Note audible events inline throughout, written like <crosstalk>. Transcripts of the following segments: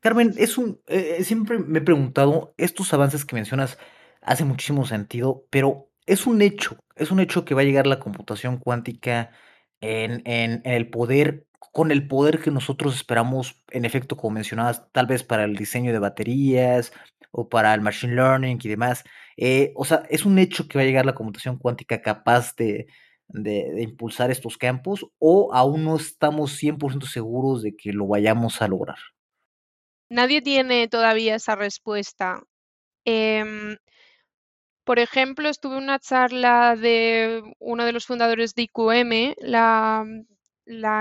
Carmen, es un, eh, siempre me he preguntado, estos avances que mencionas hacen muchísimo sentido, pero es un hecho, es un hecho que va a llegar la computación cuántica en, en- el poder, con el poder que nosotros esperamos, en efecto, como mencionabas, tal vez para el diseño de baterías o para el machine learning y demás. Eh, o sea, es un hecho que va a llegar la computación cuántica capaz de, de de impulsar estos campos o aún no estamos 100% seguros de que lo vayamos a lograr. Nadie tiene todavía esa respuesta. Em, por ejemplo, estuve en una charla de uno de los fundadores de IQM, la,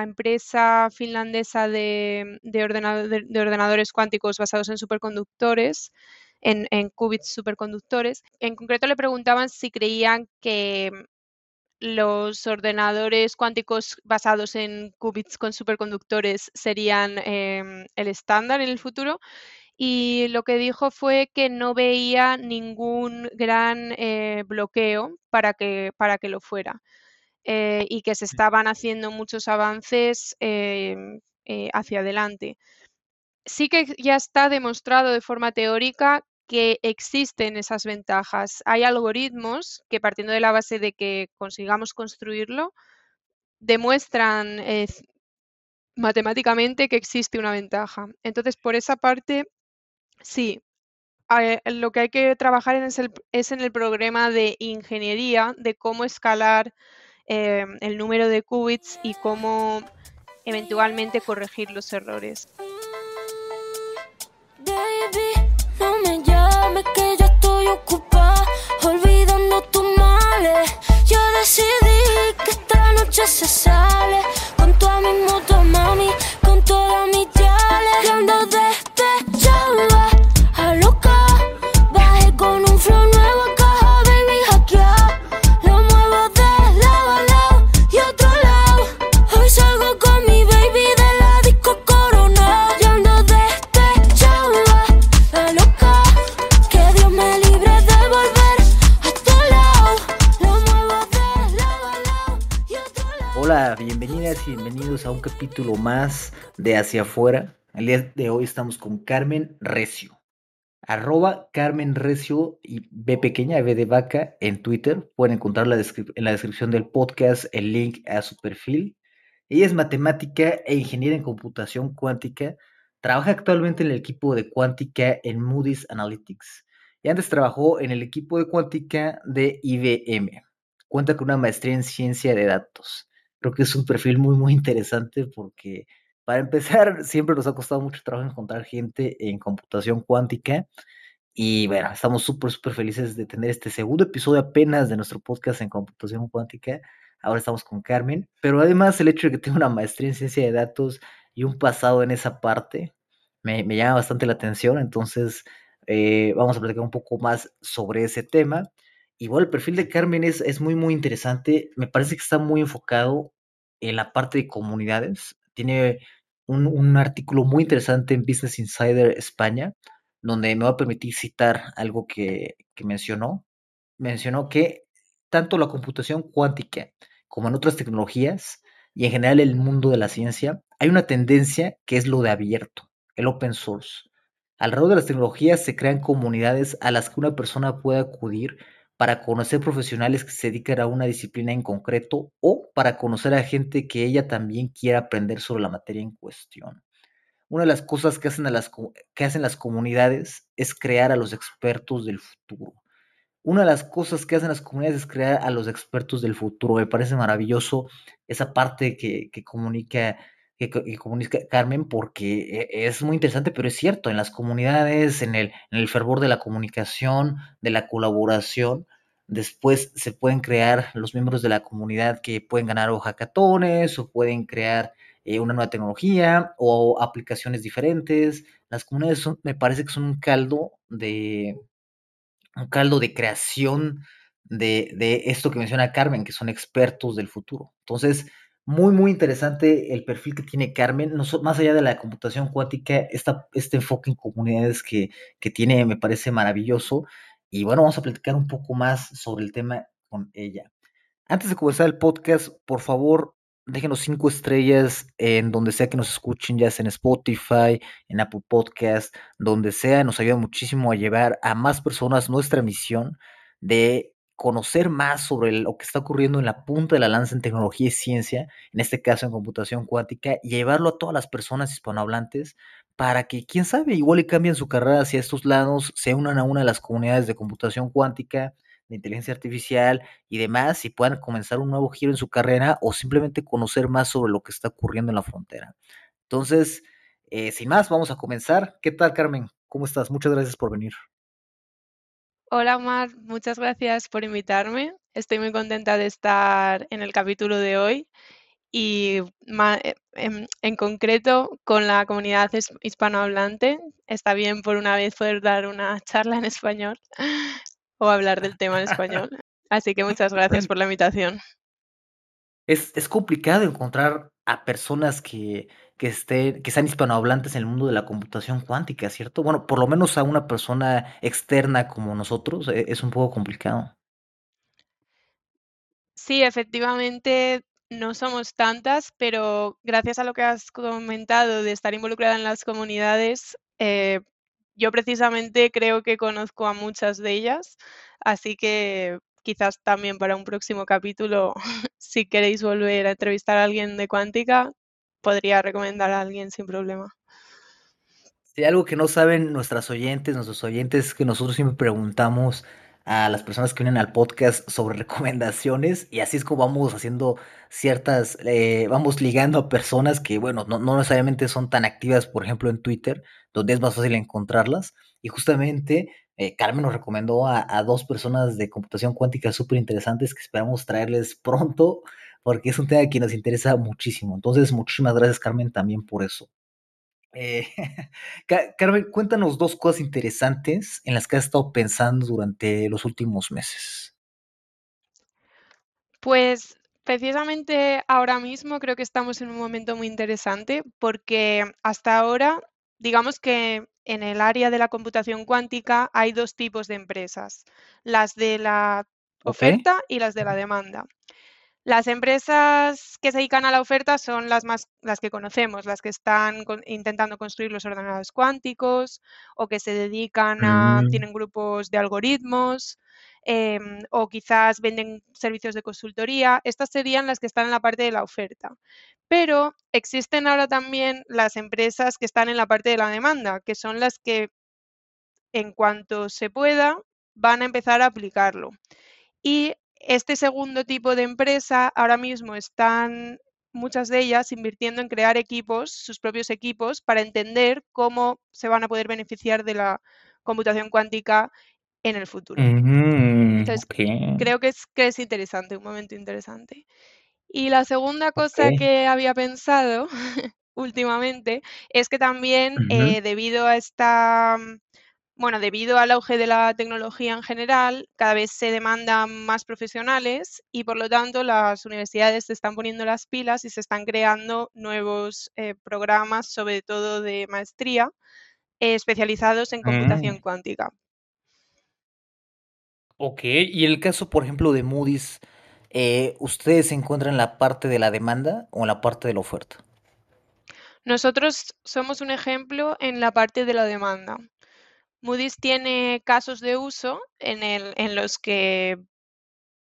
empresa finlandesa de, de ordenado- de- de ordenadores cuánticos basados en superconductores, en qubits superconductores. En concreto le preguntaban si creían que los ordenadores cuánticos basados en qubits con superconductores serían em, el estándar en el futuro y lo que dijo fue que no veía ningún gran eh, bloqueo para que, para que lo fuera eh, y que se estaban haciendo muchos avances em, eh, hacia adelante. Sí que ya está demostrado de forma teórica que existen esas ventajas. Hay algoritmos que partiendo de la base de que consigamos construirlo, demuestran eh, matemáticamente que existe una ventaja. Entonces, por esa parte, sí, eh, lo que hay que trabajar en es, el, en el programa de ingeniería de cómo escalar eh, el número de qubits y cómo eventualmente corregir los errores. Decidí que esta noche se sale con toda mi moto, mami, con todas mis yales. Bienvenidas y bienvenidos a un capítulo más de Hacia Afuera. El día de hoy estamos con Carmen Recio. Arroba Carmen Recio y B pequeña, B de vaca en Twitter. Pueden encontrar la descrip- en la descripción del podcast el link a su perfil. Ella es matemática e ingeniera en computación cuántica. Trabaja actualmente en el equipo de cuántica en Moody's Analytics. Y antes trabajó en el equipo de cuántica de IBM. Cuenta con una maestría en ciencia de datos creo que es un perfil muy, muy interesante porque para empezar, <laughs> siempre nos ha costado mucho trabajo encontrar gente en computación cuántica. Y bueno, estamos súper, súper felices de tener este segundo episodio apenas de nuestro podcast en computación cuántica. Ahora estamos con Carmen, pero además el hecho de que tenga una maestría en ciencia de datos y un pasado en esa parte me, me llama bastante la atención. Entonces, eh, vamos a platicar un poco más sobre ese tema. Y bueno, el perfil de Carmen es, es muy, muy interesante. Me parece que está muy enfocado en la parte de comunidades. Tiene un, un artículo muy interesante en Business Insider España, donde me va a permitir citar algo que, que mencionó. Mencionó que tanto la computación cuántica como en otras tecnologías y en general el mundo de la ciencia, hay una tendencia que es lo de abierto, el open source. Alrededor de las tecnologías se crean comunidades a las que una persona puede acudir para conocer profesionales que se dedican a una disciplina en concreto o para conocer a gente que ella también quiera aprender sobre la materia en cuestión. Una de las cosas que hacen, las, que hacen las comunidades es crear a los expertos del futuro. Una de las cosas que hacen las comunidades es crear a los expertos del futuro. Me parece maravilloso esa parte que, que comunica, que, que comunica Carmen porque e- es muy interesante, pero es cierto, en las comunidades, en el, en el fervor de la comunicación, de la colaboración, después se pueden crear los miembros de la comunidad que pueden ganar o hackatones o pueden crear eh, una nueva tecnología o aplicaciones diferentes. Las comunidades son- me parece que son un caldo de un caldo de creación de, de esto que menciona Carmen, que son expertos del futuro. Entonces, muy, muy interesante el perfil que tiene Carmen, no más allá de la computación cuántica, este enfoque en comunidades que, que tiene me parece maravilloso. Y bueno, vamos a platicar un poco más sobre el tema con ella. Antes de comenzar el podcast, por favor, déjenos cinco estrellas en donde sea que nos escuchen, ya sea en Spotify, en Apple Podcast, donde sea, nos ayuda muchísimo a llevar a más personas nuestra misión de conocer más sobre lo que está ocurriendo en la punta de la lanza en tecnología y ciencia, en este caso en computación cuántica, y llevarlo a todas las personas hispanohablantes para que, quién sabe, igual y cambien su carrera hacia estos lados, se unan a una de las comunidades de computación cuántica, de inteligencia artificial y demás, y puedan comenzar un nuevo giro en su carrera o simplemente conocer más sobre lo que está ocurriendo en la frontera. Entonces, eh, sin más, vamos a comenzar. ¿Qué tal, Carmen? ¿Cómo estás? Muchas gracias por venir. Hola Omar, muchas gracias por invitarme. Estoy muy contenta de estar en el capítulo de hoy y eh, en, concreto con la comunidad hispanohablante. Está bien por una vez poder dar una charla en español <laughs> o hablar del tema en español. <laughs> Así que muchas gracias por la invitación. Es, es complicado encontrar a personas que, que, estén, que sean hispanohablantes en el mundo de la computación cuántica, ¿cierto? Bueno, por lo menos a una persona externa como nosotros e, es un poco complicado. Sí, efectivamente no somos tantas, pero gracias a lo que has comentado de estar involucrada en las comunidades, eh, yo precisamente creo que conozco a muchas de ellas, así que quizás también para un próximo capítulo, <laughs> si queréis volver a entrevistar a alguien de cuántica, podría recomendar a alguien sin problema. Si algo que no saben nuestras oyentes, nuestros oyentes, es que nosotros siempre preguntamos a las personas que vienen al podcast sobre <laughs> recomendaciones y así es como vamos haciendo ciertas, eh, vamos ligando a personas que, bueno, no, no, necesariamente son tan activas, por ejemplo, en Twitter, donde es más fácil encontrarlas. Y justamente eh, Carmen nos recomendó a, a, dos personas de computación cuántica súper interesantes que esperamos traerles pronto, porque es un tema que nos interesa muchísimo. Entonces, muchísimas gracias, Carmen, también por eso. Eh, <laughs> Carmen, cuéntanos dos cosas interesantes en las que has estado pensando durante los últimos meses. Pues precisamente ahora mismo creo que estamos en un momento muy interesante porque hasta ahora, digamos que en el área de la computación cuántica hay dos tipos de empresas, las de la oferta y las de la demanda. Las empresas que se dedican a la oferta son las más las que conocemos, las que están intentando construir los ordenadores cuánticos o que se dedican a Mm. tienen grupos de algoritmos em, o quizás venden servicios de consultoría. Estas serían las que están en la parte de la oferta. Pero existen ahora también las empresas que están en la parte de la demanda, que son las que en cuanto se pueda van a empezar a aplicarlo. Y este segundo tipo de empresa ahora mismo están muchas de ellas invirtiendo en crear equipos, sus propios equipos, para entender cómo se van a poder beneficiar de la computación cuántica en el futuro. Mm, Entonces, creo que es, que es interesante, un momento interesante. Y la segunda cosa que había pensado <laughs> últimamente es que también eh, debido a esta bueno, debido al auge de la tecnología en general, cada vez se demandan más profesionales y por lo tanto las universidades se están poniendo las pilas y se están creando nuevos eh, programas, sobre todo de maestría, eh, especializados en computación Mm. cuántica. Ok, y el caso, por ejemplo, de Moody's, eh, ¿ustedes se encuentran en la parte de la demanda o en la parte de la oferta? Nosotros somos un ejemplo en la parte de la demanda. Moody's tiene casos de uso en, los que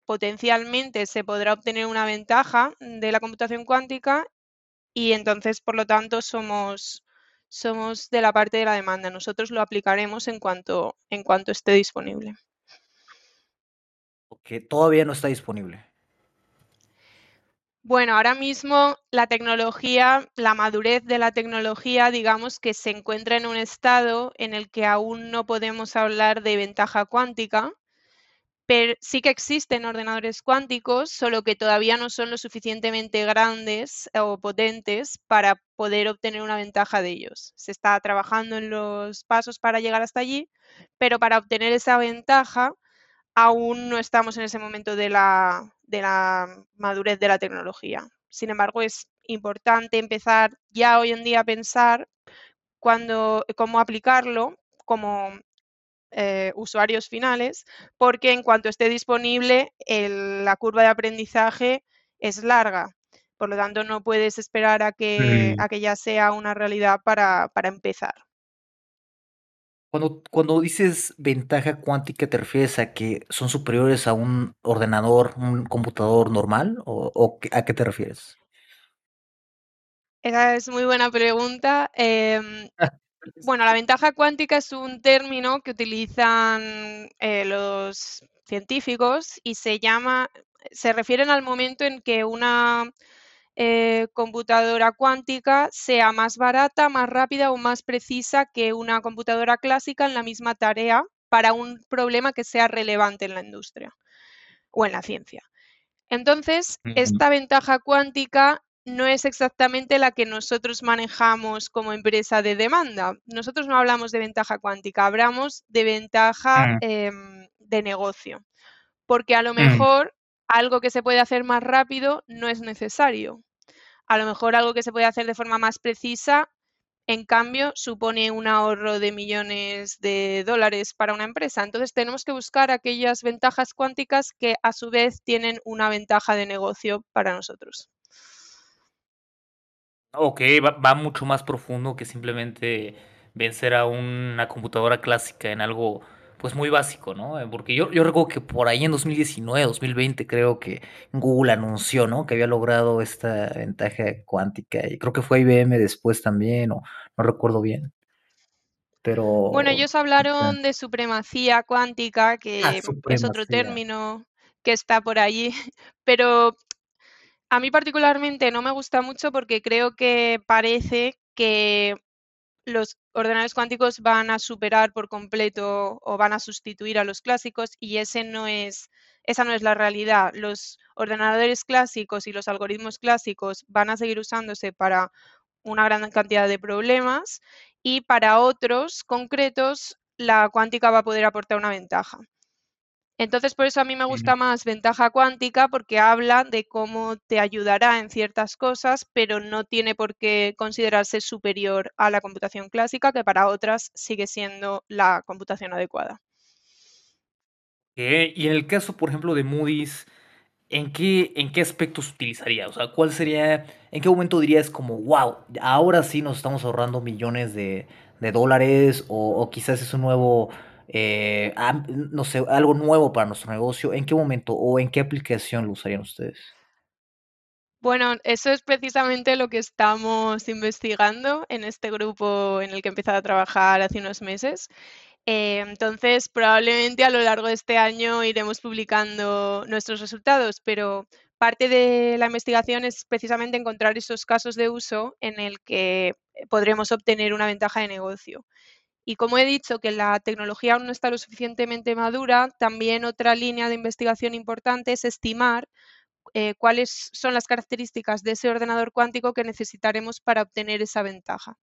potencialmente se podrá obtener una ventaja de la computación cuántica y entonces, por lo tanto, somos, de la parte de la demanda. Nosotros lo aplicaremos en cuanto, en cuanto esté disponible. Porque todavía no está disponible. Bueno, ahora mismo la tecnología, la madurez de la tecnología, digamos que se encuentra en un estado en el que aún no podemos hablar de ventaja cuántica, pero sí que existen ordenadores cuánticos, solo que todavía no son lo suficientemente grandes o potentes para poder obtener una ventaja de ellos. Se está trabajando en los pasos para llegar hasta allí, pero para obtener esa ventaja aún no estamos en ese momento de la, de la madurez de la tecnología. Sin embargo, es importante empezar ya hoy en día a pensar cuando, cómo aplicarlo como eh, usuarios finales, porque en cuanto esté disponible, el, la curva de aprendizaje es larga. Por lo tanto, no puedes esperar a que, Mm. a que ya sea una realidad para, para empezar. Cuando, cuando dices ventaja cuántica, ¿te refieres a que son superiores a un ordenador, un computador normal? ¿O, a qué te refieres? Esa es muy buena pregunta. Em, bueno, la ventaja cuántica es un término que utilizan eh, los científicos y se llama, se refieren al momento en que una eh, computadora cuántica sea más barata, más rápida o más precisa que una computadora clásica en la misma tarea para un problema que sea relevante en la industria o en la ciencia. Entonces, esta ventaja cuántica no es exactamente la que nosotros manejamos como empresa de demanda. Nosotros no hablamos de ventaja cuántica, hablamos de ventaja Mm. em, de negocio, porque a lo Mm. mejor algo que se puede hacer más rápido no es necesario. A lo mejor algo que se puede hacer de forma más precisa, en cambio, supone un ahorro de millones de dólares para una empresa. Entonces, tenemos que buscar aquellas ventajas cuánticas que a su vez tienen una ventaja de negocio para nosotros. Ok, va, va mucho más profundo que simplemente vencer a una computadora clásica en algo pues muy básico, ¿no? Eh, Porque yo, yo recuerdo que por ahí en 2019, 2020 creo que Google anunció, ¿no? Que había logrado esta ventaja cuántica y creo que fue IBM después también, o no recuerdo bien, Bueno, pero... ellos ajá. hablaron de supremacía cuántica, Ah, que es otro término que está por allí, <laughs> pero a mí particularmente no me gusta mucho porque creo que parece que los ordenadores cuánticos van a superar por completo o van a sustituir a los clásicos y ese no es, esa no es la realidad. Los ordenadores clásicos y los algoritmos clásicos van a seguir usándose para una gran cantidad de problemas y para otros concretos la cuántica va a poder aportar una ventaja. Entonces, por eso a mí me gusta más ventaja cuántica porque habla de cómo te ayudará en ciertas cosas, pero no tiene por qué considerarse superior a la computación clásica, que para otras sigue siendo la computación adecuada. Y en el caso, por ejemplo, de Moody's, ¿en qué, en qué aspectos utilizaría? O sea, ¿cuál sería, en qué momento dirías como, wow, ahora sí nos estamos ahorrando millones de, de dólares o, o quizás es un nuevo, eh, no sé, algo nuevo para nuestro negocio? ¿En qué momento o en qué aplicación lo usarían ustedes? Bueno, eso es precisamente lo que estamos investigando en este grupo en el que he empezado a trabajar hace unos meses. Eh, entonces, probablemente a lo largo de este año iremos publicando nuestros resultados, pero parte de la investigación es precisamente encontrar esos casos de uso en el que podremos obtener una ventaja de negocio. Y como he dicho que la tecnología aún no está lo suficientemente madura, también otra línea de investigación importante es estimar eh, cuáles son las características de ese ordenador cuántico que necesitaremos para obtener esa ventaja.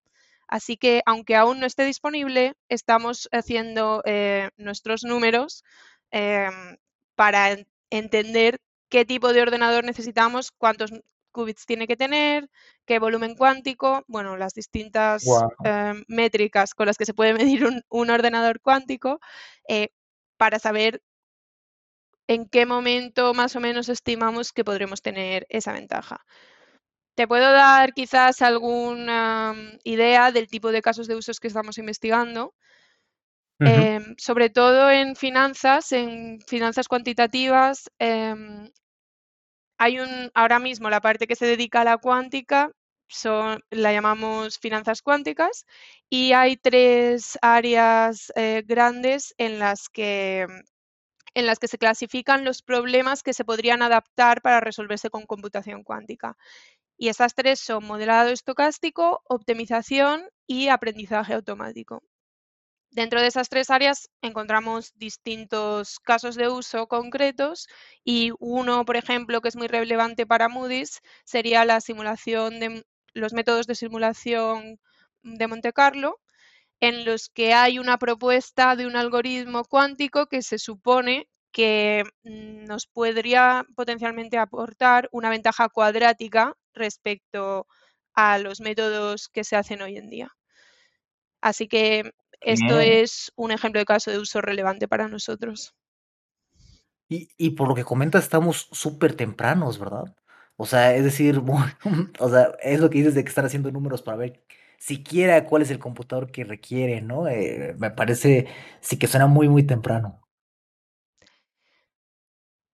Así que, aunque aún no esté disponible, estamos haciendo eh, nuestros números eh, para en- entender qué tipo de ordenador necesitamos, cuántos qubits tiene que tener, qué volumen cuántico, bueno, las distintas Wow. eh, métricas con las que se puede <laughs> medir un, un ordenador cuántico, eh, para saber en qué momento más o menos estimamos que podremos tener esa ventaja. Te puedo dar quizás alguna mm, idea del tipo de casos de usos que estamos investigando. Em, sobre todo en finanzas, en finanzas cuantitativas, em, hay un, ahora mismo la parte que se dedica a la cuántica, la llamamos finanzas cuánticas, y hay tres áreas eh, grandes en las que en las que se clasifican los problemas que se podrían adaptar para resolverse con computación cuántica. Y estas tres son modelado estocástico, optimización y aprendizaje automático. Dentro de esas tres áreas encontramos distintos casos de uso concretos y uno, por ejemplo, que es muy relevante para Moody's sería la simulación de los métodos de simulación de Monte Carlo, en los que hay una propuesta de un algoritmo cuántico que se supone que mm, nos podría potencialmente aportar una ventaja cuadrática respecto a los métodos que se hacen hoy en día. Así que esto es un ejemplo de caso de uso relevante para nosotros. Y, y por lo que comentas, estamos súper tempranos, ¿verdad? O sea, es decir, <laughs> o sea, es lo que dices de que están haciendo números para ver siquiera cuál es el computador que requiere, ¿no? Eh, me parece, sí que suena muy, muy temprano.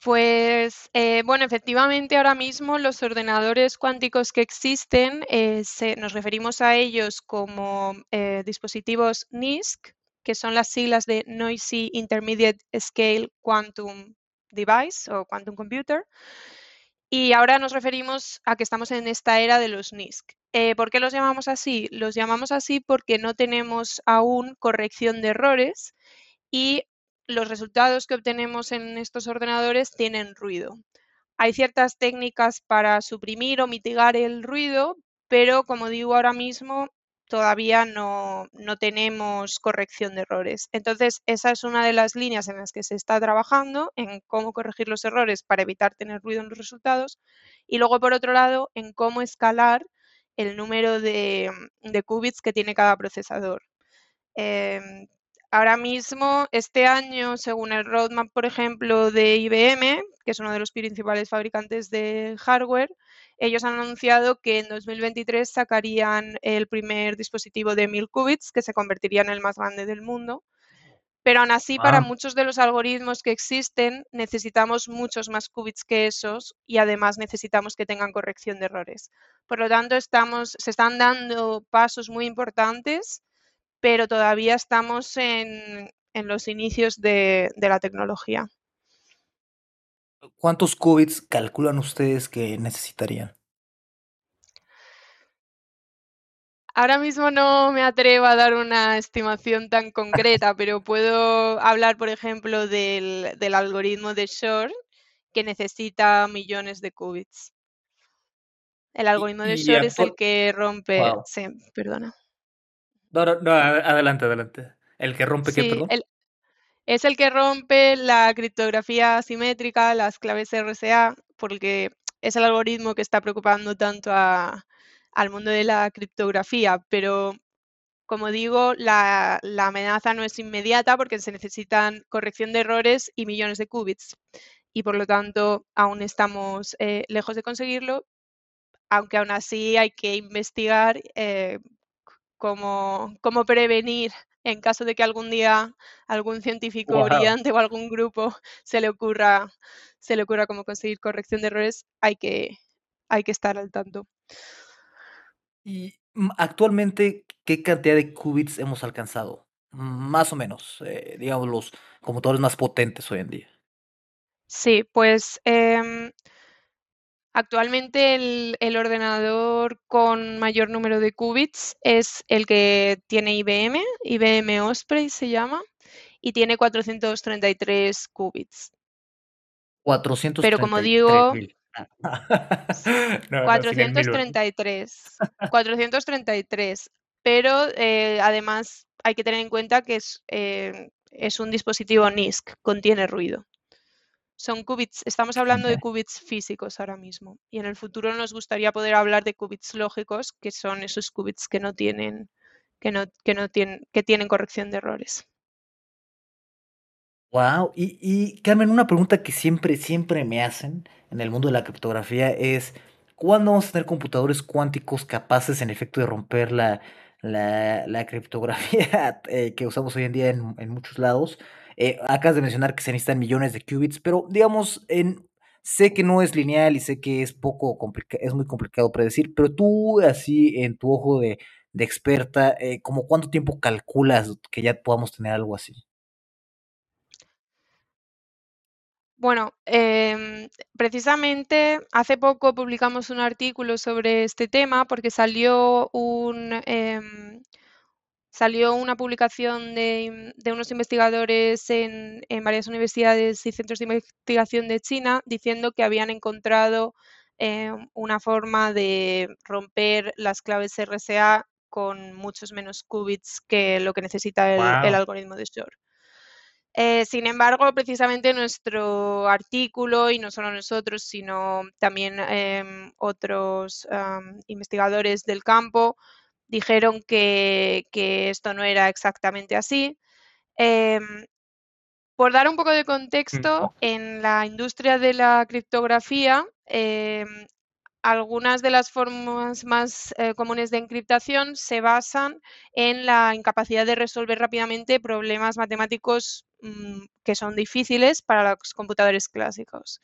Pues eh, bueno, efectivamente ahora mismo los ordenadores cuánticos que existen, eh, nos referimos a ellos como eh, dispositivos NISC, que son las siglas de Noisy Intermediate Scale Quantum Device o Quantum Computer. Y ahora nos referimos a que estamos en esta era de los NISC. ¿Por qué los llamamos así? Los llamamos así porque no tenemos aún corrección de errores y los resultados que obtenemos en estos ordenadores tienen ruido. Hay ciertas técnicas para suprimir o mitigar el ruido, pero como digo ahora mismo, todavía no, tenemos corrección de errores. Entonces, esa es una de las líneas en las que se está trabajando, en cómo corregir los errores para evitar tener ruido en los resultados. Y luego, por otro lado, en cómo escalar el número de, qubits que tiene cada procesador. Em, Ahora mismo, este año, según el roadmap, por ejemplo, de IBM, que es uno de los principales fabricantes de hardware, ellos han anunciado que en 2023 sacarían el primer dispositivo de 1000 qubits, que se convertiría en el más grande del mundo. Pero aún así, para muchos de los algoritmos que existen, necesitamos muchos más qubits que esos y además necesitamos que tengan corrección de errores. Por lo tanto, estamos, se están dando pasos muy importantes pero todavía estamos en, los inicios de, la tecnología. ¿Cuántos qubits calculan ustedes que necesitarían? Ahora mismo no me atrevo a dar una estimación tan concreta, <laughs> pero puedo hablar, por ejemplo, del, algoritmo de Shor, que necesita millones de qubits. El algoritmo de Shor es el que rompe. Sí, perdona. No, no, adelante, adelante. ¿El que rompe qué, perdón? es el que rompe la criptografía asimétrica, las claves RSA, porque es el algoritmo que está preocupando tanto al mundo de la criptografía, pero como digo, la, amenaza no es inmediata porque se necesitan corrección de errores y millones de qubits. Y por lo tanto, aún estamos eh, lejos de conseguirlo, aunque aún así hay que investigar eh, cómo, cómo prevenir en caso de que algún día algún científico brillante o algún grupo se le ocurra se le ocurra cómo conseguir corrección de errores, hay que, hay que estar al tanto. Y mm, actualmente, ¿qué cantidad de qubits hemos alcanzado? Más o menos, eh, digamos, los computadores más potentes hoy en día. Sí, pues em, Actualmente el, ordenador con mayor número de qubits es el que tiene IBM, IBM Osprey se llama, y tiene 433 qubits. 433. Pero como digo, 433. 433. <laughs> Pero eh, además hay que tener en cuenta que es, eh, es un dispositivo NISC, contiene ruido son qubits, estamos hablando de qubits físicos ahora mismo y en el futuro nos gustaría poder hablar de qubits lógicos, que son esos qubits que no tienen que no, que no tienen que tienen corrección de errores. Wow, y, y Carmen, una pregunta que siempre, siempre me hacen en el mundo de la criptografía es ¿cuándo vamos a tener computadores cuánticos capaces en efecto de romper la, la, criptografía <laughs> eh, que usamos hoy en día en, en muchos lados? Eh, acabas de mencionar que se necesitan millones de qubits, pero digamos, sé que no es lineal y sé que es poco es muy complicado predecir, pero tú así en tu ojo de, experta, eh, ¿como cuánto tiempo calculas que ya podamos tener algo así? Bueno, em, precisamente hace poco publicamos un artículo sobre este tema porque salió un, em, salió una publicación de, unos investigadores en, varias universidades y centros de investigación de China diciendo que habían encontrado eh, una forma de romper las claves RSA con muchos menos qubits que lo que necesita el, algoritmo de Shor. Eh, sin embargo, precisamente nuestro artículo, y no solo nosotros, sino también em, otros investigadores del campo, dijeron que, esto no era exactamente así. Em, por dar un poco de contexto, en la industria de la criptografía, em, algunas de las formas más eh, comunes de encriptación se basan en la incapacidad de resolver rápidamente problemas matemáticos mm, que son difíciles para los computadores clásicos.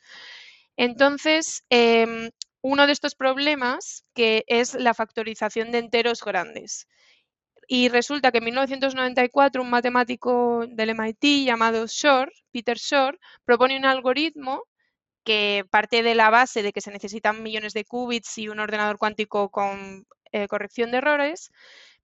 Entonces, em, uno de estos problemas que es la factorización de enteros grandes. Y resulta que en 1994 un matemático del MIT llamado Shor, Peter Shor, propone un algoritmo que parte de la base de que se necesitan millones de qubits y un ordenador cuántico con eh, corrección de errores,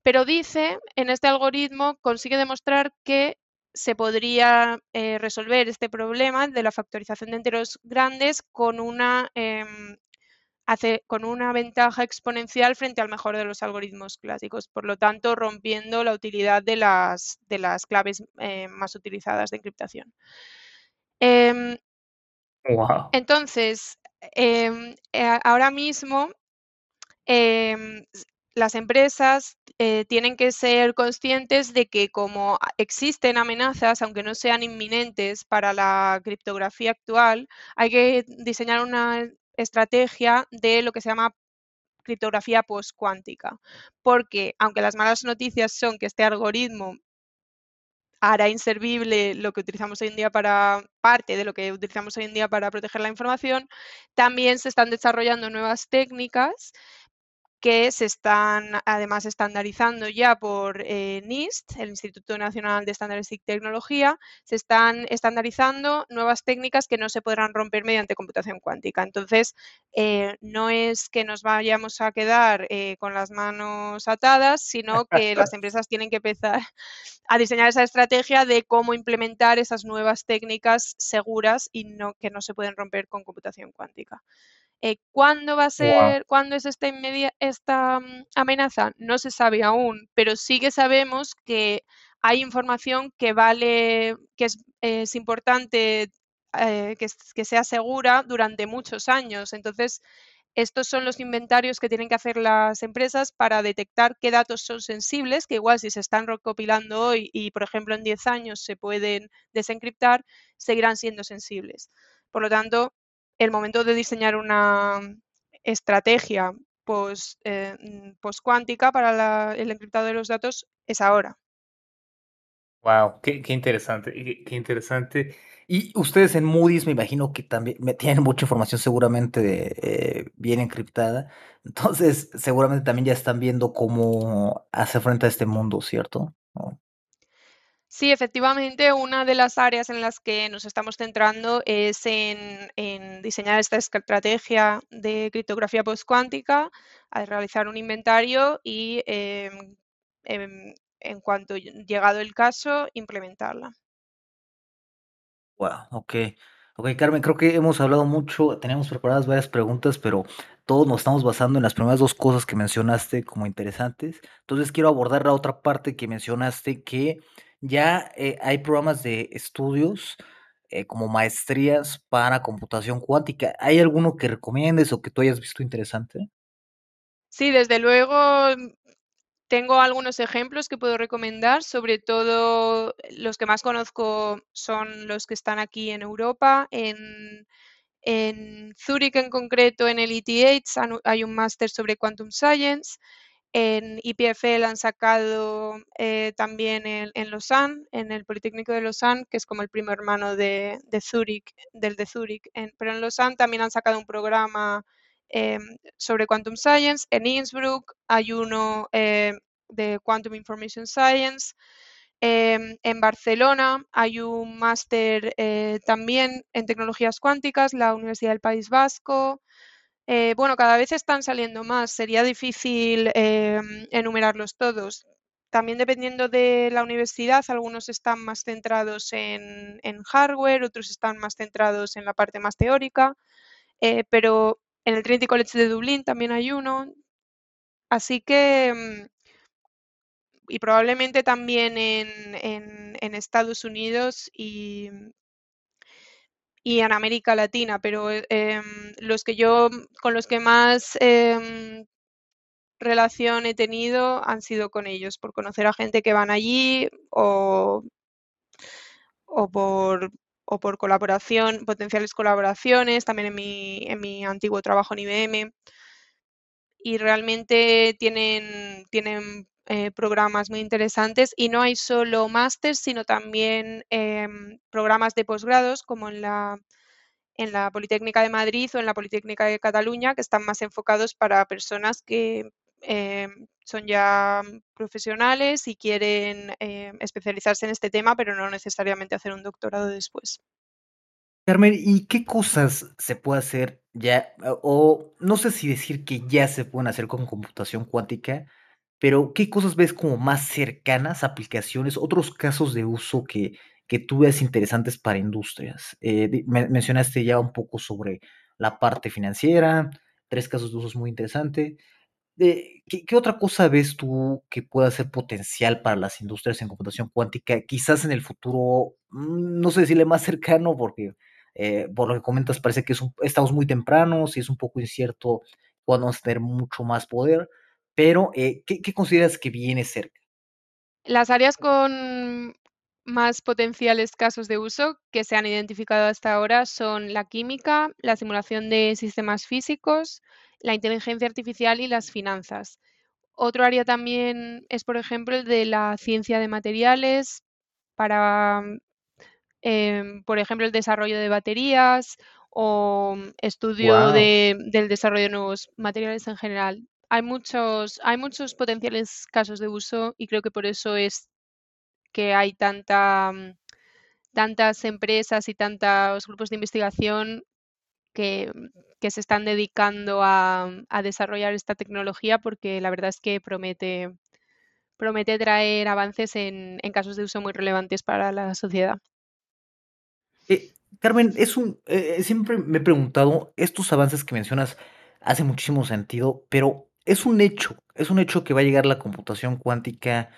pero dice, en este algoritmo consigue demostrar que se podría eh, resolver este problema de la factorización de enteros grandes con una, em, con una ventaja exponencial frente al mejor de los algoritmos clásicos, por lo tanto rompiendo la utilidad de las, de las claves eh, más utilizadas de encriptación. Em, entonces, em, eh, ahora mismo em, las empresas eh, tienen que ser conscientes de que como existen amenazas, aunque no sean inminentes para la criptografía actual, hay que diseñar una estrategia de lo que se llama criptografía postcuántica, porque aunque las malas noticias son que este algoritmo hará inservible lo que utilizamos hoy en día para parte de lo que utilizamos hoy en día para proteger la información, también se están desarrollando nuevas técnicas que se están además estandarizando ya por eh, NIST, el Instituto Nacional de Estándares y Tecnología, se están estandarizando nuevas técnicas que no se podrán romper mediante computación cuántica. Entonces, eh, no es que nos vayamos a quedar eh, con las manos atadas, sino que las empresas tienen que empezar a diseñar esa estrategia de cómo implementar esas nuevas técnicas seguras y no, que no se pueden romper con computación cuántica. Eh, ¿Cuándo va a ser, cuándo es esta, esta mm, amenaza? No se sabe aún, pero sí que sabemos que hay información que vale, que es, importante eh, que, que, sea segura durante muchos años. Entonces, estos son los inventarios que tienen que hacer las empresas para detectar qué datos son sensibles, que igual si se están recopilando hoy y, por ejemplo, en 10 años se pueden desencriptar, seguirán siendo sensibles. Por lo tanto, el momento de diseñar una estrategia post, eh, cuántica para el encriptado de los datos es ahora. Wow, qué, interesante, qué, interesante. Y ustedes en Moody's me imagino que también tienen mucha información seguramente eh, bien encriptada. Entonces, seguramente también ya están viendo cómo hacer frente a este mundo, ¿cierto? Sí, efectivamente, una de las áreas en las que nos estamos centrando es en, diseñar esta estrategia de criptografía postcuántica, realizar un inventario y, em, em, en cuanto llegado el caso, implementarla. Wow, ok. Ok, Carmen, creo que hemos hablado mucho, tenemos preparadas varias preguntas, pero todos nos estamos basando en las primeras dos cosas que mencionaste como interesantes. Entonces quiero abordar la otra parte que mencionaste, que ya eh, hay programas de estudios eh, como maestrías para computación cuántica. ¿Hay alguno que recomiendes o que tú hayas visto interesante? Sí, desde luego mm, tengo algunos ejemplos que puedo recomendar, sobre todo los que más conozco son los que están aquí en Europa, en, en Zúrich en concreto, en el ETH hay un máster sobre Quantum Science, en IPFL han sacado eh, también en, en, Lausanne, en el Politécnico de Lausanne, que es como el primo hermano de, Zurich, del de Zurich. pero en Lausanne también han sacado un programa eh, sobre Quantum Science. En Innsbruck hay uno eh, de Quantum Information Science. en Barcelona hay un máster también en tecnologías cuánticas, la Universidad del País Vasco. Eh, bueno, cada vez están saliendo más. Sería difícil em, enumerarlos todos. También dependiendo de la universidad, algunos están más centrados en, hardware, otros están más centrados en la parte más teórica, eh, pero en el Trinity College de Dublín también hay uno. Así que, em, y probablemente también en, en Estados Unidos y, y en América Latina, pero em, los que yo con los que más em, relación he tenido han sido con ellos, por conocer a gente que van allí o, o, por, o por colaboración, potenciales colaboraciones, también en mi, en mi antiguo trabajo en IBM. Y realmente tienen, tienen eh, programas muy interesantes y no hay solo másters, sino también em, programas de posgrados como en la, en la Politécnica de Madrid o en la Politécnica de Cataluña, que están más enfocados para personas que em, son ya profesionales y quieren em, especializarse en este tema, pero no necesariamente hacer un doctorado después. Carmen, ¿y qué cosas se puede hacer ya? O no sé si decir que ya se pueden hacer con computación cuántica, pero ¿qué cosas ves como más cercanas, aplicaciones, otros casos de uso que, que tú ves interesantes para industrias? Eh, mencionaste ya un poco sobre la parte financiera, tres casos de usos muy interesantes. Eh, ¿qué, ¿qué, otra cosa ves tú que pueda ser potencial para las industrias en computación cuántica? Quizás en el futuro, mm, no sé decirle más cercano, porque eh, por lo que comentas parece que es un, estamos muy tempranos y es un poco incierto cuándo vamos a tener mucho más poder, pero eh, ¿qué, ¿qué consideras que viene cerca? Las áreas con más potenciales casos de uso que se han identificado hasta ahora son la química, la simulación de sistemas físicos, la inteligencia artificial y las finanzas. Otro área también es, por ejemplo, el de la ciencia de materiales para, em, por ejemplo, el desarrollo de baterías o estudio Wow. de- del desarrollo de nuevos materiales en general. Hay muchos, hay muchos potenciales casos de uso y creo que por eso es que hay tanta, mm, tantas empresas y tantos grupos de investigación que, que se están dedicando a, a desarrollar esta tecnología porque la verdad es que promete, promete traer avances en, en casos de uso muy relevantes para la sociedad. Eh, Carmen, es un, eh, siempre me he preguntado, estos avances que mencionas hace muchísimo sentido, pero es un hecho, es un hecho que va a llegar la computación cuántica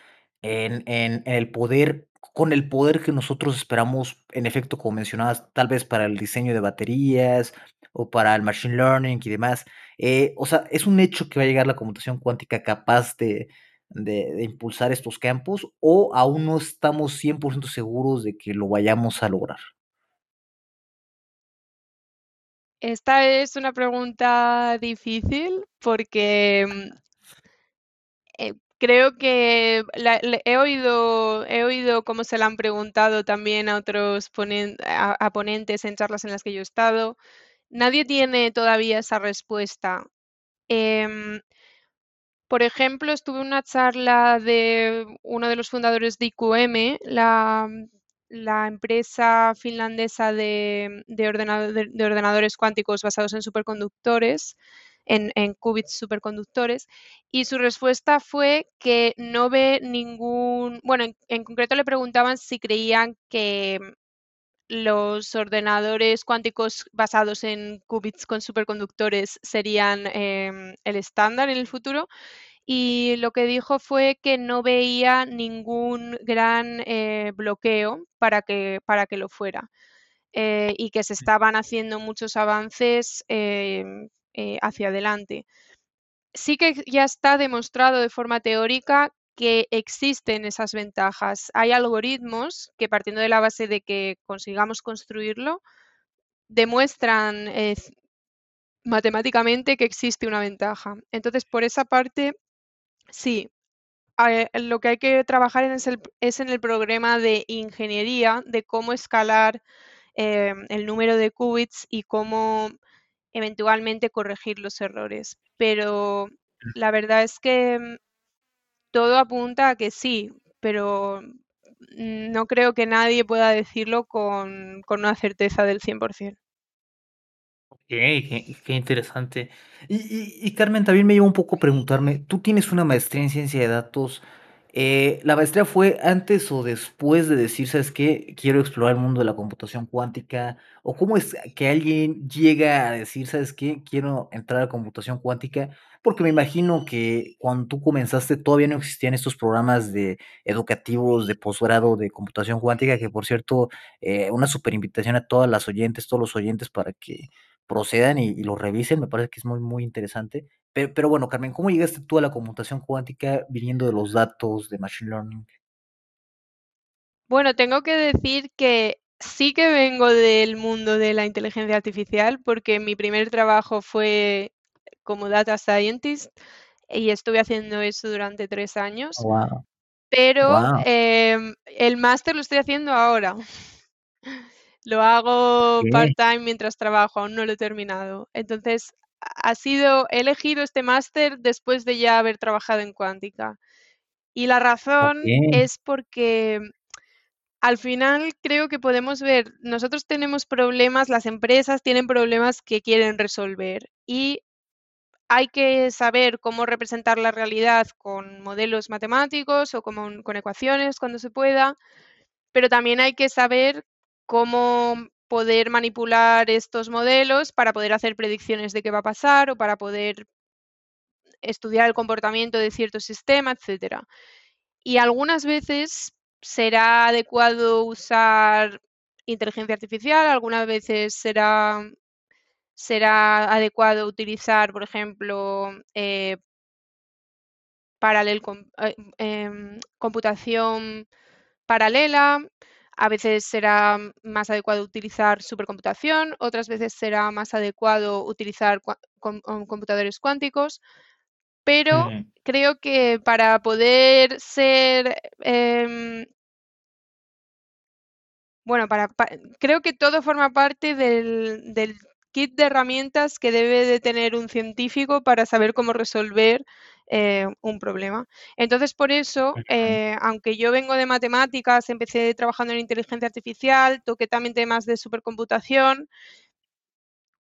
en, el poder, con el poder que nosotros esperamos, en efecto, como mencionabas, tal vez para el diseño de baterías o para el machine learning y demás. Eh, o sea, es un hecho que va a llegar la computación cuántica capaz de, de, de impulsar estos campos o aún no estamos 100% seguros de que lo vayamos a lograr. Esta es una pregunta difícil porque mm, eh, creo que he oído, he oído cómo se la han preguntado también a otros a ponentes en charlas en las que yo he estado. Nadie tiene todavía esa respuesta. Em, por ejemplo, estuve en una charla de uno de los fundadores de IQM, la, la empresa finlandesa de, de ordenado- de- de ordenadores cuánticos basados en superconductores, en, qubits superconductores, y su respuesta fue que no ve ningún, bueno, en, concreto le preguntaban si creían que los ordenadores cuánticos basados en qubits con superconductores serían em, el estándar en el futuro y lo que dijo fue que no veía ningún gran eh, bloqueo para que, para que lo fuera eh, y que se estaban haciendo muchos avances em, eh, hacia adelante. Sí que ya está demostrado de forma teórica que existen esas ventajas. Hay algoritmos que partiendo de la base de que consigamos construirlo, demuestran matemáticamente que existe una ventaja. Entonces, por esa parte, sí, eh, lo que hay que trabajar en es, el, es en el programa de ingeniería de cómo escalar eh, el número de qubits y cómo eventualmente corregir los errores. Pero la verdad es que mm, todo apunta a que sí, pero mm, no creo que nadie pueda decirlo con, con una certeza del 100%. Qué qué interesante. Y y y Carmen, también me lleva un poco a preguntarme, tú tienes una maestría en ciencia de datos, eh, ¿la maestría fue antes o después de decir: "¿Sabes qué? Quiero explorar el mundo de la computación cuántica", o cómo es que alguien llega a decir: "¿Sabes qué? Quiero entrar a computación cuántica"? Porque me imagino que cuando tú comenzaste todavía no existían estos programas de educativos de posgrado de computación cuántica, que por cierto, eh, una superinvitación a todas las oyentes, todos los oyentes para que procedan y y lo revisen, me parece que es muy, muy interesante. Pe pero bueno, Carmen, ¿cómo llegaste tú a la computación cuántica viniendo de los datos, de machine learning? Bueno, tengo que decir que sí que vengo del mundo de la inteligencia artificial porque mi primer trabajo fue como data scientist y estuve haciendo eso durante tres años. Wow. Pero Wow. em, el máster lo estoy haciendo ahora. <laughs> Lo hago part-time mientras trabajo, aún no lo he terminado. Entonces, ha sido, he elegido este máster después de ya haber trabajado en cuántica. Y la razón es porque al final creo que podemos ver, nosotros tenemos problemas, las empresas tienen problemas que quieren resolver y hay que saber cómo representar la realidad con modelos matemáticos o con ecuaciones cuando se pueda, pero también hay que saber cómo poder manipular estos modelos para poder hacer predicciones de qué va a pasar o para poder estudiar el comportamiento de cierto sistema, etcétera. Y algunas veces será adecuado usar inteligencia artificial, algunas veces será, será adecuado utilizar, por ejemplo, eh, paralel eh, em, computación paralela, a veces será más adecuado utilizar supercomputación, otras veces será más adecuado utilizar um, computadores cuánticos, pero Mm, creo que para poder ser, em, bueno, para, pa- creo que todo forma parte del, del kit de herramientas que debe de tener un científico para saber cómo resolver eh, un problema. Entonces, por eso, eh, aunque yo vengo de matemáticas, empecé trabajando en inteligencia artificial, toqué también temas de supercomputación,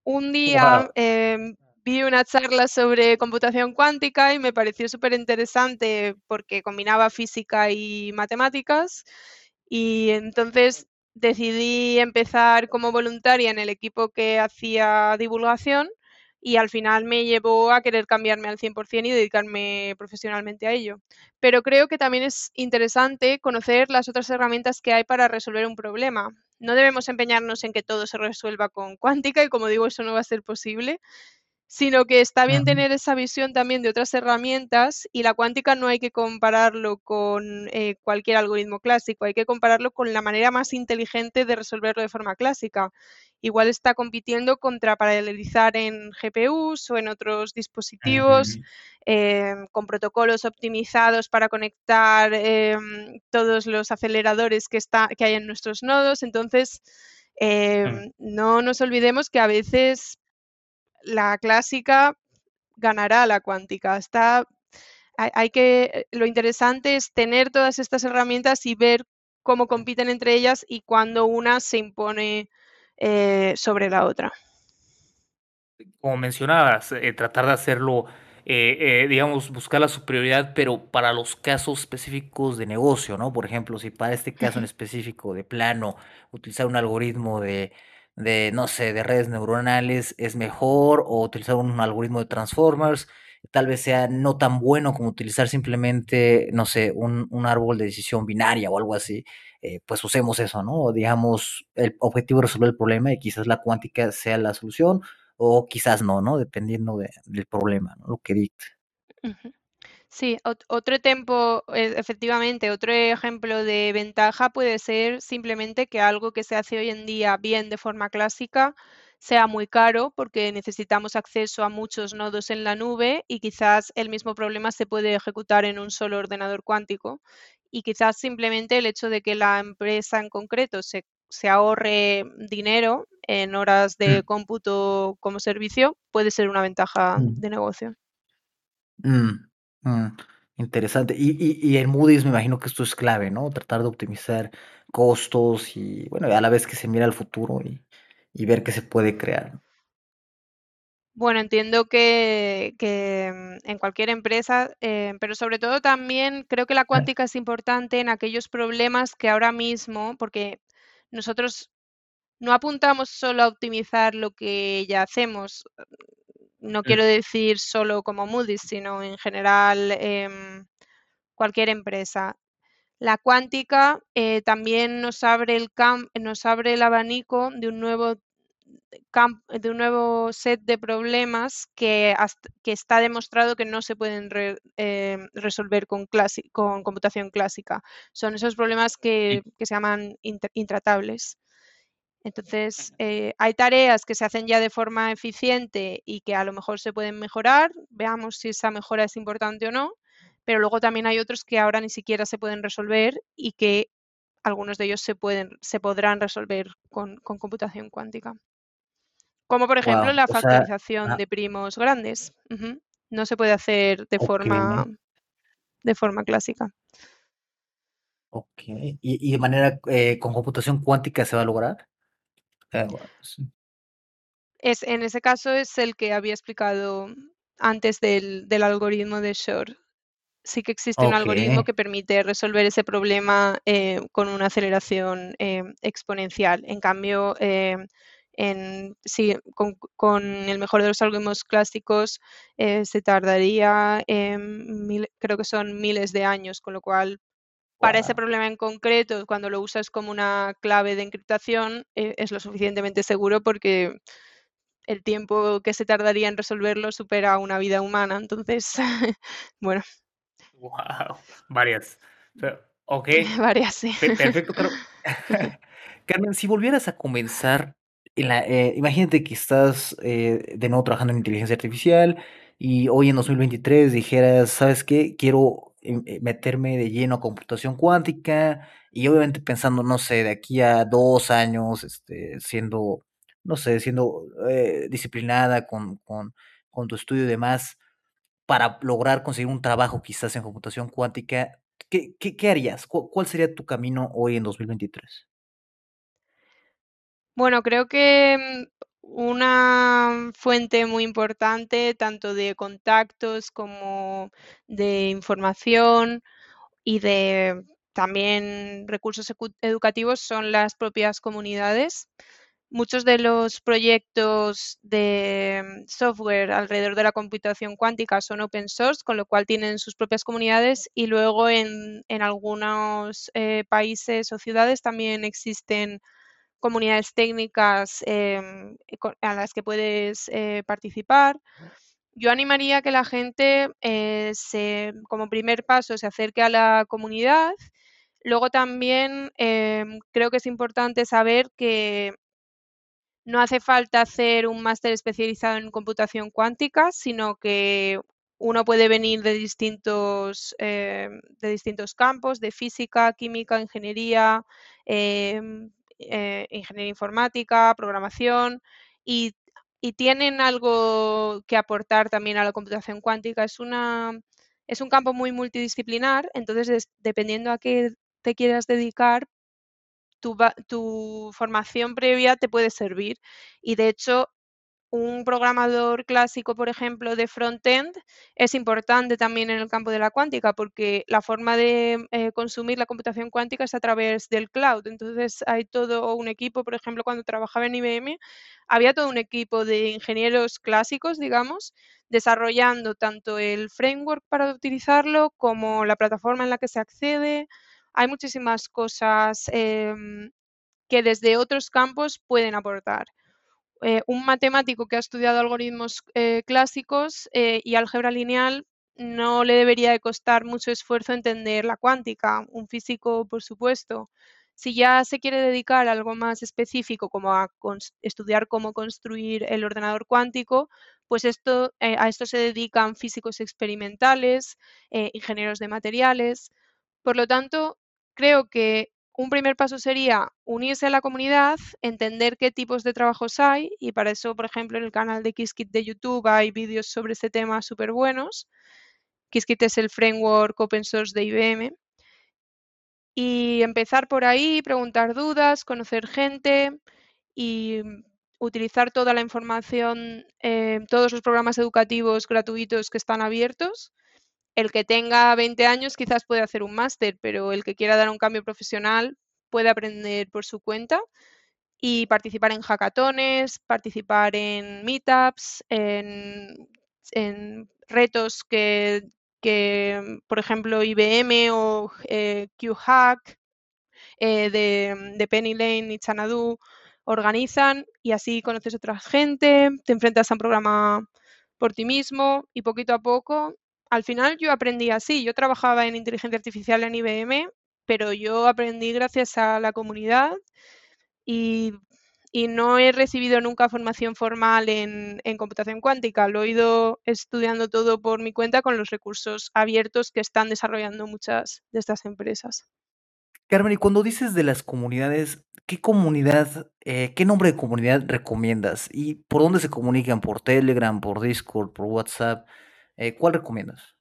un día em, vi una charla sobre computación cuántica y me pareció súper interesante porque combinaba física y matemáticas y entonces decidí empezar como voluntaria en el equipo que hacía divulgación y al final me llevó a querer cambiarme al 100% y dedicarme profesionalmente a ello. Pero creo que también es interesante conocer las otras herramientas que hay para resolver un problema. No debemos empeñarnos en que todo se resuelva con cuántica y como digo, eso no va a ser posible, sino que está bien tener esa visión también de otras herramientas y la cuántica no hay que compararlo con eh, cualquier algoritmo clásico, hay que compararlo con la manera más inteligente de resolverlo de forma clásica. Igual está compitiendo contra paralelizar en GPUs o en otros dispositivos eh, con protocolos optimizados para conectar eh, todos los aceleradores que, está, que hay en nuestros nodos. Entonces, Mm. no nos olvidemos que a veces la clásica ganará la cuántica. Está, hay, hay que, lo interesante es tener todas estas herramientas y ver cómo compiten entre ellas y cuando una se impone eh, sobre la otra. como mencionabas, eh, tratar de hacerlo, eh, digamos, buscar la superioridad, pero para los casos específicos de negocio, ¿no? Por ejemplo, si para este caso en específico de plano, utilizar un algoritmo de, de, no sé, de redes neuronales es mejor, o utilizar un algoritmo de transformers, tal vez sea no tan bueno como utilizar simplemente, no sé, un, un árbol de decisión binaria o algo así. eh, pues usemos eso, ¿no? Digamos, el objetivo es resolver el problema y quizás la cuántica sea la solución o quizás no, ¿no? Dependiendo de- del problema, ¿no? Lo que dicte. Sí, ot- otro tiempo, efectivamente, otro ejemplo de ventaja puede ser simplemente que algo que se hace hoy en día bien de forma clásica sea muy caro porque necesitamos acceso a muchos nodos en la nube y quizás el mismo problema se puede ejecutar en un solo ordenador cuántico. Y quizás simplemente el hecho de que la empresa en concreto se, se ahorre dinero en horas de Mm, cómputo como servicio puede ser una ventaja mm, de negocio. mm, mm, Interesante. Y, y, y en Moody's me imagino que esto es clave, ¿no? Tratar de optimizar costos y, bueno, a la vez que se mira al futuro y, y ver qué se puede crear. Bueno, entiendo que, que, mm, en cualquier empresa, eh, pero sobre todo también creo que la cuántica es importante en aquellos problemas que ahora mismo, porque nosotros no apuntamos solo a optimizar lo que ya hacemos, no quiero mm, decir solo como Moody's, sino en general em, cualquier empresa. La cuántica eh, también nos abre el nos abre el abanico de un nuevo cam- de un nuevo set de problemas que, hasta- que está demostrado que no se pueden re- eh, resolver con, con computación clásica. Son esos problemas que, que se llaman intra- intratables. Entonces, eh, hay tareas que se hacen ya de forma eficiente y que a lo mejor se pueden mejorar. Veamos si esa mejora es importante o no. Pero luego también hay otros que ahora ni siquiera se pueden resolver y que algunos de ellos se, pueden, se podrán resolver con, computación cuántica. Como por ejemplo la factorización ah de primos grandes. No se puede hacer de forma de forma clásica. Ok. ¿Y, de manera eh, con computación cuántica se va a lograr? Ah, es, en ese caso es el que había explicado antes del, algoritmo de Shor. Sí que existe un algoritmo que permite resolver ese problema eh, con una aceleración eh, exponencial. En cambio, eh, en, sí, con, el mejor de los algoritmos clásicos se tardaría, creo que son miles de años, con lo cual para ese problema en concreto, cuando lo usas como una clave de encriptación, eh, es lo suficientemente seguro porque el tiempo que se tardaría en resolverlo supera una vida humana. Entonces, <laughs> bueno. Wow, varias. Ok. <laughs> varias, sí. Perfecto, <laughs> Carmen, si volvieras a comenzar, en la, eh, imagínate que estás eh, de nuevo trabajando en inteligencia artificial y hoy en 2023 dijeras, ¿sabes qué? Quiero eh, meterme de lleno a computación cuántica y obviamente pensando, no sé, de aquí a dos años, este, siendo, no sé, siendo eh, disciplinada con, con, con, tu estudio y demás, para lograr conseguir un trabajo quizás en computación cuántica, ¿qué, qué, harías? ¿Cuál, sería tu camino hoy en 2023? Bueno, creo que una fuente muy importante tanto de contactos como de información y de también recursos educativos son las propias comunidades. Muchos de los proyectos de software alrededor de la computación cuántica son open source, con lo cual tienen sus propias comunidades y luego en, algunos eh, países o ciudades también existen comunidades técnicas em, a las que puedes eh, participar. Yo animaría que la gente, eh, se, como primer paso, se acerque a la comunidad. Luego también em, creo que es importante saber que no hace falta hacer un máster especializado en computación cuántica, sino que uno puede venir de distintos, em, de distintos campos, de física, química, ingeniería, eh, ingeniería informática, programación y, tienen algo que aportar también a la computación cuántica. Es, una, es un campo muy multidisciplinar, entonces dependiendo a qué te quieras dedicar, tu, tu, formación previa te puede servir. Y de hecho, un programador clásico, por ejemplo, de front-end es importante también en el campo de la cuántica porque la forma de eh, consumir la computación cuántica es a través del cloud. Entonces hay todo un equipo, por ejemplo, cuando trabajaba en IBM, había todo un equipo de ingenieros clásicos, digamos, desarrollando tanto el framework para utilizarlo como la plataforma en la que se accede. Hay muchísimas cosas em, que desde otros campos pueden aportar. Eh, un matemático que ha estudiado algoritmos eh, clásicos eh, y álgebra lineal no le debería de costar mucho esfuerzo entender la cuántica, un físico por supuesto. Si ya se quiere dedicar a algo más específico, como a estudiar cómo construir el ordenador cuántico, pues esto, a esto se dedican físicos experimentales, ingenieros de materiales. Por lo tanto, creo que un primer paso sería unirse a la comunidad, entender qué tipos de trabajos hay y para eso, por ejemplo, en el canal de Qiskit de YouTube hay vídeos sobre este tema súper buenos. Qiskit es el framework open source de IBM. Y empezar por ahí, preguntar dudas, conocer gente y utilizar toda la información, eh, todos los programas educativos gratuitos que están abiertos el que tenga 20 años quizás puede hacer un máster, pero el que quiera dar un cambio profesional puede aprender por su cuenta y participar en hackatones, participar en meetups, en, retos que, por ejemplo, IBM o eh, QHack eh, de, de, Penny Lane y Xanadu organizan y así conoces a otra gente, te enfrentas a un programa por ti mismo y poquito a poco al final yo aprendí así. Yo trabajaba en inteligencia artificial en IBM, pero yo aprendí gracias a la comunidad y y no he recibido nunca formación formal en, en, computación cuántica. Lo he ido estudiando todo por mi cuenta con los recursos abiertos que están desarrollando muchas de estas empresas. Carmen, y cuando dices de las comunidades, ¿qué comunidad, eh, qué nombre de comunidad recomiendas? ¿Y por dónde se comunican? ¿Por Telegram, por Discord, por WhatsApp? Eh, ¿Cuál recomiendas?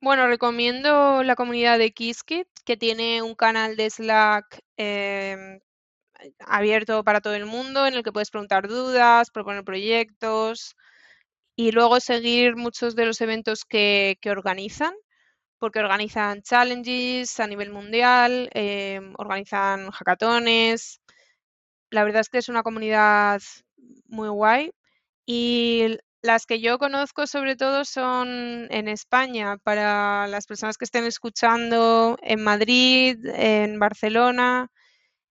Bueno, recomiendo la comunidad de Qiskit, que tiene un canal de Slack em, abierto para todo el mundo, en el que puedes preguntar dudas, proponer proyectos y luego seguir muchos de los eventos que, que organizan, porque organizan challenges a nivel mundial, em, organizan hackatones. La verdad es que es una comunidad muy guay. Y las que yo conozco sobre todo son en España, para las personas que estén escuchando en Madrid, en Barcelona,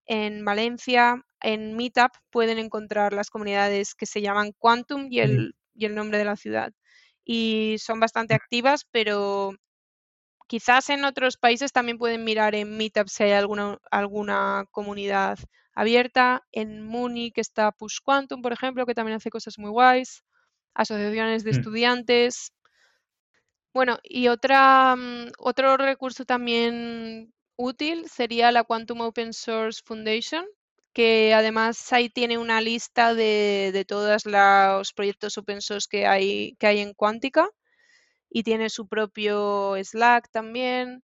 en Valencia, en Meetup pueden encontrar las comunidades que se llaman Quantum y el, y el nombre de la ciudad. Y son bastante activas, pero quizás en otros países también pueden mirar en Meetup si hay alguna, alguna comunidad abierta. En Múnich está Push Quantum, por ejemplo, que también hace cosas muy guays asociaciones de Mm. estudiantes. Bueno, y otra, mm, otro recurso también útil sería la Quantum Open Source Foundation, que además ahí tiene una lista de, de todos los proyectos open source que hay, que hay en Quantica y tiene su propio Slack también.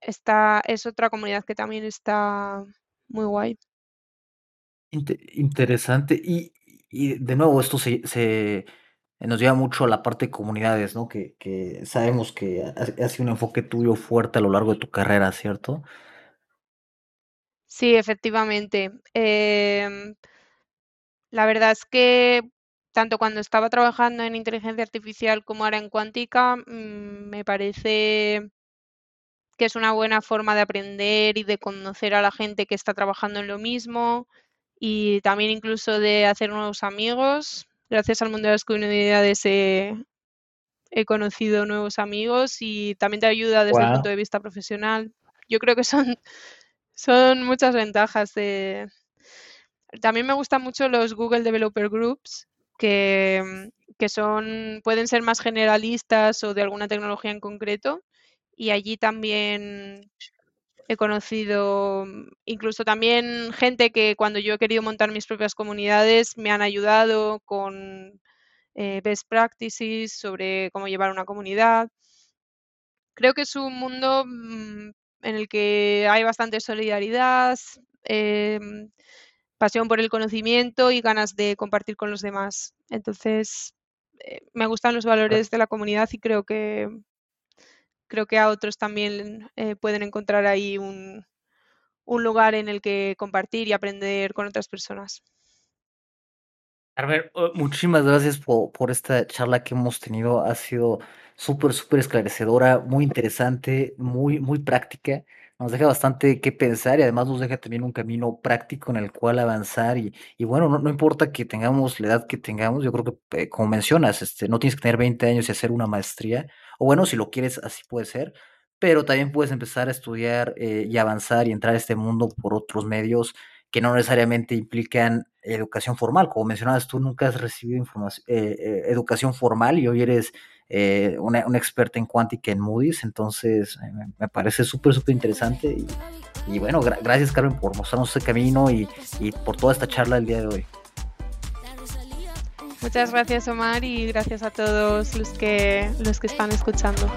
Está, es otra comunidad que también está muy guay. Inte- interesante. Y, y de nuevo, esto se, se nos lleva mucho a la parte de comunidades, ¿no? Que, que sabemos que ha, ha sido un enfoque tuyo fuerte a lo largo de tu carrera, ¿cierto? Sí, efectivamente. Em, la verdad es que tanto cuando estaba trabajando en inteligencia artificial como ahora en cuántica, mm, me parece que es una buena forma de aprender y de conocer a la gente que está trabajando en lo mismo y también incluso de hacer nuevos amigos. Gracias al mundo de las comunidades he, he conocido nuevos amigos y también te ayuda desde el punto de vista profesional. Yo creo que son, <laughs> son muchas ventajas de... También me gustan mucho los Google Developer Groups, que, que son, pueden ser más generalistas o de alguna tecnología en concreto. Y allí también he conocido incluso también gente que cuando yo he querido montar mis propias comunidades me han ayudado con eh, best practices sobre cómo llevar una comunidad. Creo que es un mundo mm, en el que hay bastante solidaridad, em, pasión por el conocimiento y ganas de compartir con los demás. Entonces, eh, me gustan los valores de la comunidad y creo que creo que a otros también eh, pueden encontrar ahí un, un lugar en el que compartir y aprender con otras personas. Carmen, uh, muchísimas gracias por, por esta charla que hemos tenido. Ha sido súper, súper esclarecedora, muy interesante, muy, muy práctica. Nos deja bastante que pensar y además nos deja también un camino práctico en el cual avanzar. Y, y bueno, no, no importa que tengamos la edad que tengamos, yo creo que, eh, como mencionas, este, no tienes que tener 20 años y hacer una maestría. O bueno, si lo quieres, así puede ser. Pero también puedes empezar a estudiar eh, y avanzar y entrar a este mundo por otros medios que no necesariamente implican educación formal. Como mencionabas, tú nunca has recibido información, eh, eh, educación formal y hoy eres eh, una, experta en cuántica en Moody's, entonces eh, me parece súper, súper interesante. Y, y bueno, gra gracias Carmen por mostrarnos ese camino y, y por toda esta charla el día de hoy. Muchas gracias Omar y gracias a todos los que, los que están escuchando.